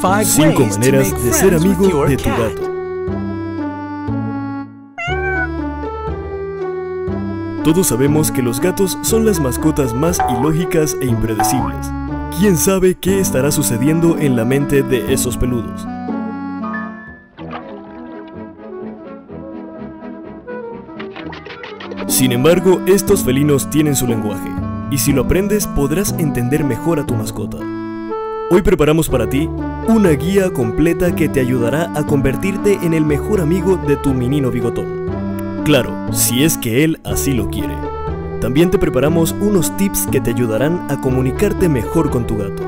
5 maneras de ser amigo de tu gato. Todos sabemos que los gatos son las mascotas más ilógicas e impredecibles. ¿Quién sabe qué estará sucediendo en la mente de esos peludos? Sin embargo, estos felinos tienen su lenguaje, y si lo aprendes podrás entender mejor a tu mascota. Hoy preparamos para ti una guía completa que te ayudará a convertirte en el mejor amigo de tu menino bigotón. Claro, si es que él así lo quiere. También te preparamos unos tips que te ayudarán a comunicarte mejor con tu gato.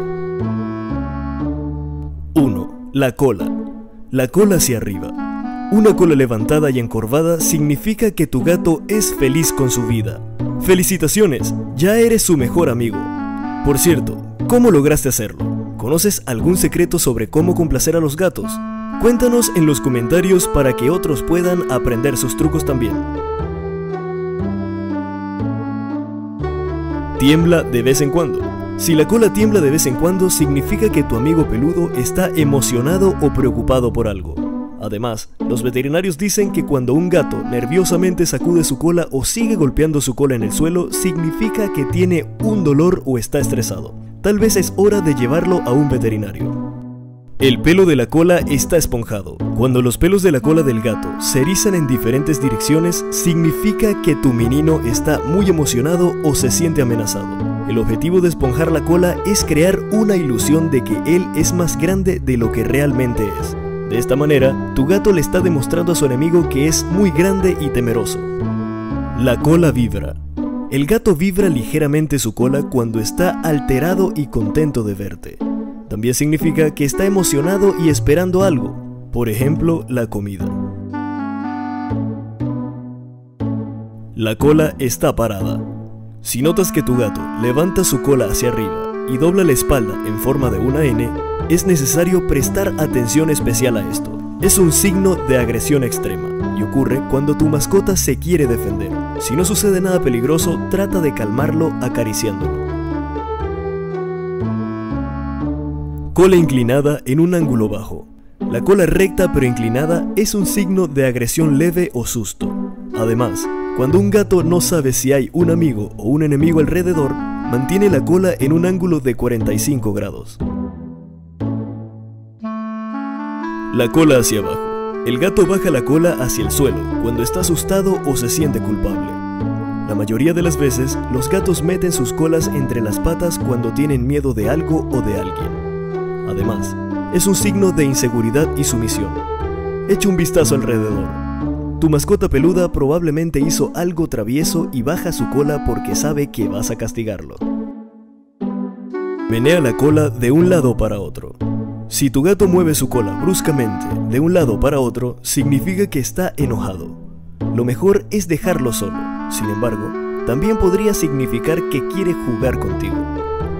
1. La cola. La cola hacia arriba. Una cola levantada y encorvada significa que tu gato es feliz con su vida. Felicitaciones, ya eres su mejor amigo. Por cierto, ¿cómo lograste hacerlo? ¿Conoces algún secreto sobre cómo complacer a los gatos? Cuéntanos en los comentarios para que otros puedan aprender sus trucos también. Tiembla de vez en cuando. Si la cola tiembla de vez en cuando significa que tu amigo peludo está emocionado o preocupado por algo. Además, los veterinarios dicen que cuando un gato nerviosamente sacude su cola o sigue golpeando su cola en el suelo, significa que tiene un dolor o está estresado tal vez es hora de llevarlo a un veterinario. El pelo de la cola está esponjado. Cuando los pelos de la cola del gato se erizan en diferentes direcciones, significa que tu menino está muy emocionado o se siente amenazado. El objetivo de esponjar la cola es crear una ilusión de que él es más grande de lo que realmente es. De esta manera, tu gato le está demostrando a su enemigo que es muy grande y temeroso. La cola vibra. El gato vibra ligeramente su cola cuando está alterado y contento de verte. También significa que está emocionado y esperando algo, por ejemplo, la comida. La cola está parada. Si notas que tu gato levanta su cola hacia arriba y dobla la espalda en forma de una N, es necesario prestar atención especial a esto. Es un signo de agresión extrema y ocurre cuando tu mascota se quiere defender. Si no sucede nada peligroso, trata de calmarlo acariciándolo. Cola inclinada en un ángulo bajo. La cola recta pero inclinada es un signo de agresión leve o susto. Además, cuando un gato no sabe si hay un amigo o un enemigo alrededor, mantiene la cola en un ángulo de 45 grados. La cola hacia abajo. El gato baja la cola hacia el suelo cuando está asustado o se siente culpable. La mayoría de las veces, los gatos meten sus colas entre las patas cuando tienen miedo de algo o de alguien. Además, es un signo de inseguridad y sumisión. Echa un vistazo alrededor. Tu mascota peluda probablemente hizo algo travieso y baja su cola porque sabe que vas a castigarlo. Menea la cola de un lado para otro. Si tu gato mueve su cola bruscamente de un lado para otro, significa que está enojado. Lo mejor es dejarlo solo. Sin embargo, también podría significar que quiere jugar contigo.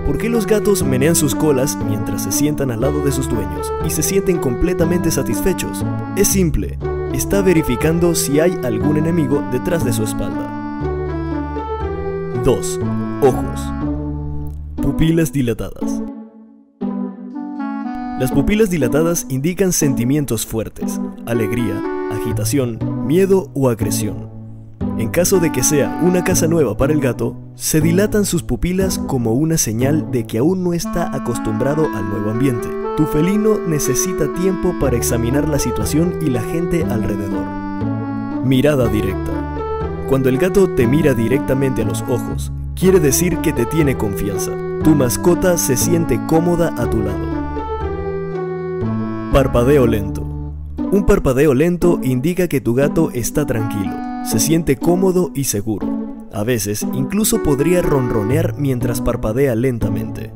¿Por qué los gatos menean sus colas mientras se sientan al lado de sus dueños y se sienten completamente satisfechos? Es simple, está verificando si hay algún enemigo detrás de su espalda. 2. Ojos. Pupilas dilatadas. Las pupilas dilatadas indican sentimientos fuertes, alegría, agitación, miedo o agresión. En caso de que sea una casa nueva para el gato, se dilatan sus pupilas como una señal de que aún no está acostumbrado al nuevo ambiente. Tu felino necesita tiempo para examinar la situación y la gente alrededor. Mirada directa. Cuando el gato te mira directamente a los ojos, quiere decir que te tiene confianza. Tu mascota se siente cómoda a tu lado. Parpadeo lento. Un parpadeo lento indica que tu gato está tranquilo, se siente cómodo y seguro. A veces incluso podría ronronear mientras parpadea lentamente.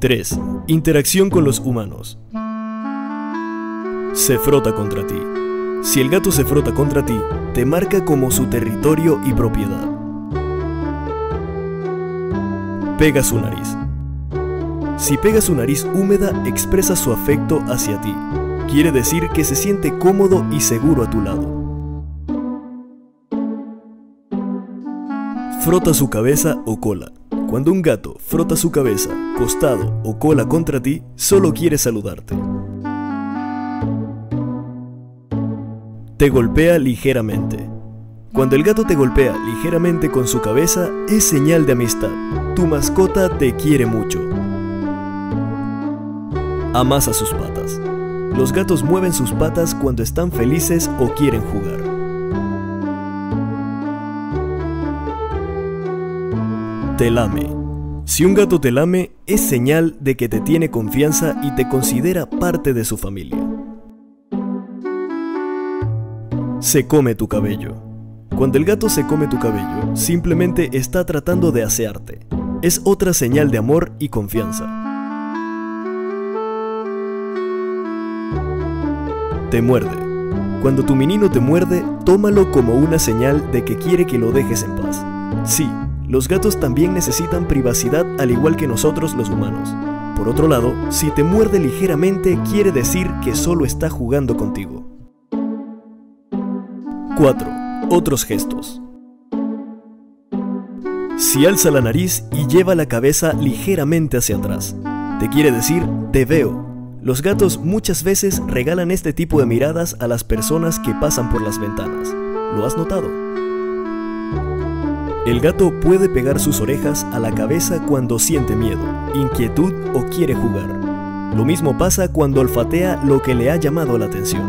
3. Interacción con los humanos. Se frota contra ti. Si el gato se frota contra ti, te marca como su territorio y propiedad. Pega su nariz. Si pega su nariz húmeda, expresa su afecto hacia ti. Quiere decir que se siente cómodo y seguro a tu lado. Frota su cabeza o cola. Cuando un gato frota su cabeza, costado o cola contra ti, solo quiere saludarte. Te golpea ligeramente. Cuando el gato te golpea ligeramente con su cabeza, es señal de amistad. Tu mascota te quiere mucho. Amasa sus patas. Los gatos mueven sus patas cuando están felices o quieren jugar. Te lame. Si un gato te lame, es señal de que te tiene confianza y te considera parte de su familia. Se come tu cabello. Cuando el gato se come tu cabello, simplemente está tratando de asearte. Es otra señal de amor y confianza. Te muerde. Cuando tu menino te muerde, tómalo como una señal de que quiere que lo dejes en paz. Sí, los gatos también necesitan privacidad al igual que nosotros los humanos. Por otro lado, si te muerde ligeramente quiere decir que solo está jugando contigo. 4. Otros gestos. Si alza la nariz y lleva la cabeza ligeramente hacia atrás, te quiere decir te veo. Los gatos muchas veces regalan este tipo de miradas a las personas que pasan por las ventanas. ¿Lo has notado? El gato puede pegar sus orejas a la cabeza cuando siente miedo, inquietud o quiere jugar. Lo mismo pasa cuando olfatea lo que le ha llamado la atención.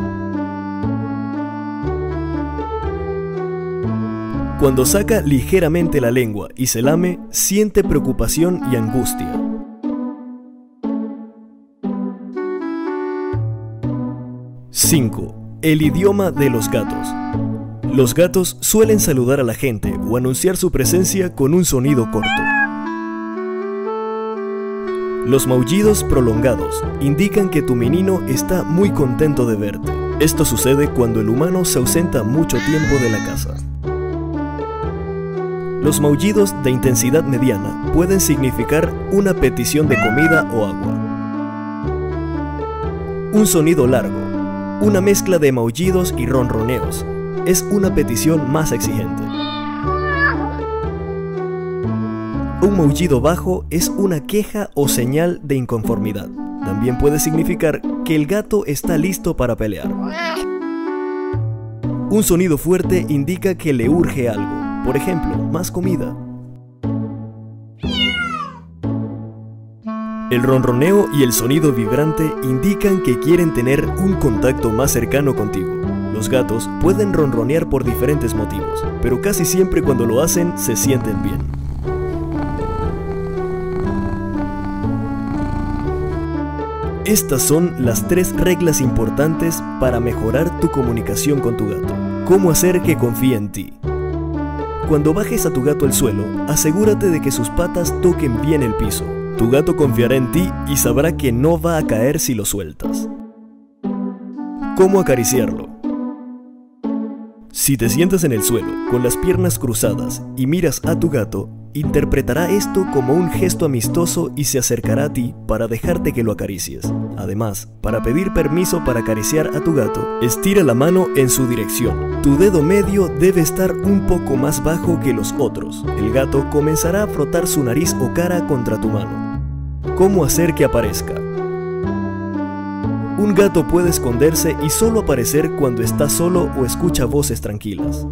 Cuando saca ligeramente la lengua y se lame, siente preocupación y angustia. ¡5! El idioma de los gatos. Los gatos suelen saludar a la gente o anunciar su presencia con un sonido corto. Los maullidos prolongados indican que tu menino está muy contento de verte. Esto sucede cuando el humano se ausenta mucho tiempo de la casa. Los maullidos de intensidad mediana pueden significar una petición de comida o agua. Un sonido largo, una mezcla de maullidos y ronroneos, es una petición más exigente. Un maullido bajo es una queja o señal de inconformidad. También puede significar que el gato está listo para pelear. Un sonido fuerte indica que le urge algo. Por ejemplo, más comida. El ronroneo y el sonido vibrante indican que quieren tener un contacto más cercano contigo. Los gatos pueden ronronear por diferentes motivos, pero casi siempre cuando lo hacen se sienten bien. Estas son las tres reglas importantes para mejorar tu comunicación con tu gato. ¿Cómo hacer que confíe en ti? Cuando bajes a tu gato al suelo, asegúrate de que sus patas toquen bien el piso. Tu gato confiará en ti y sabrá que no va a caer si lo sueltas. ¿Cómo acariciarlo? Si te sientas en el suelo, con las piernas cruzadas, y miras a tu gato, interpretará esto como un gesto amistoso y se acercará a ti para dejarte que lo acaricies. Además, para pedir permiso para acariciar a tu gato, estira la mano en su dirección. Tu dedo medio debe estar un poco más bajo que los otros. El gato comenzará a frotar su nariz o cara contra tu mano. ¿Cómo hacer que aparezca? Un gato puede esconderse y solo aparecer cuando está solo o escucha voces tranquilas.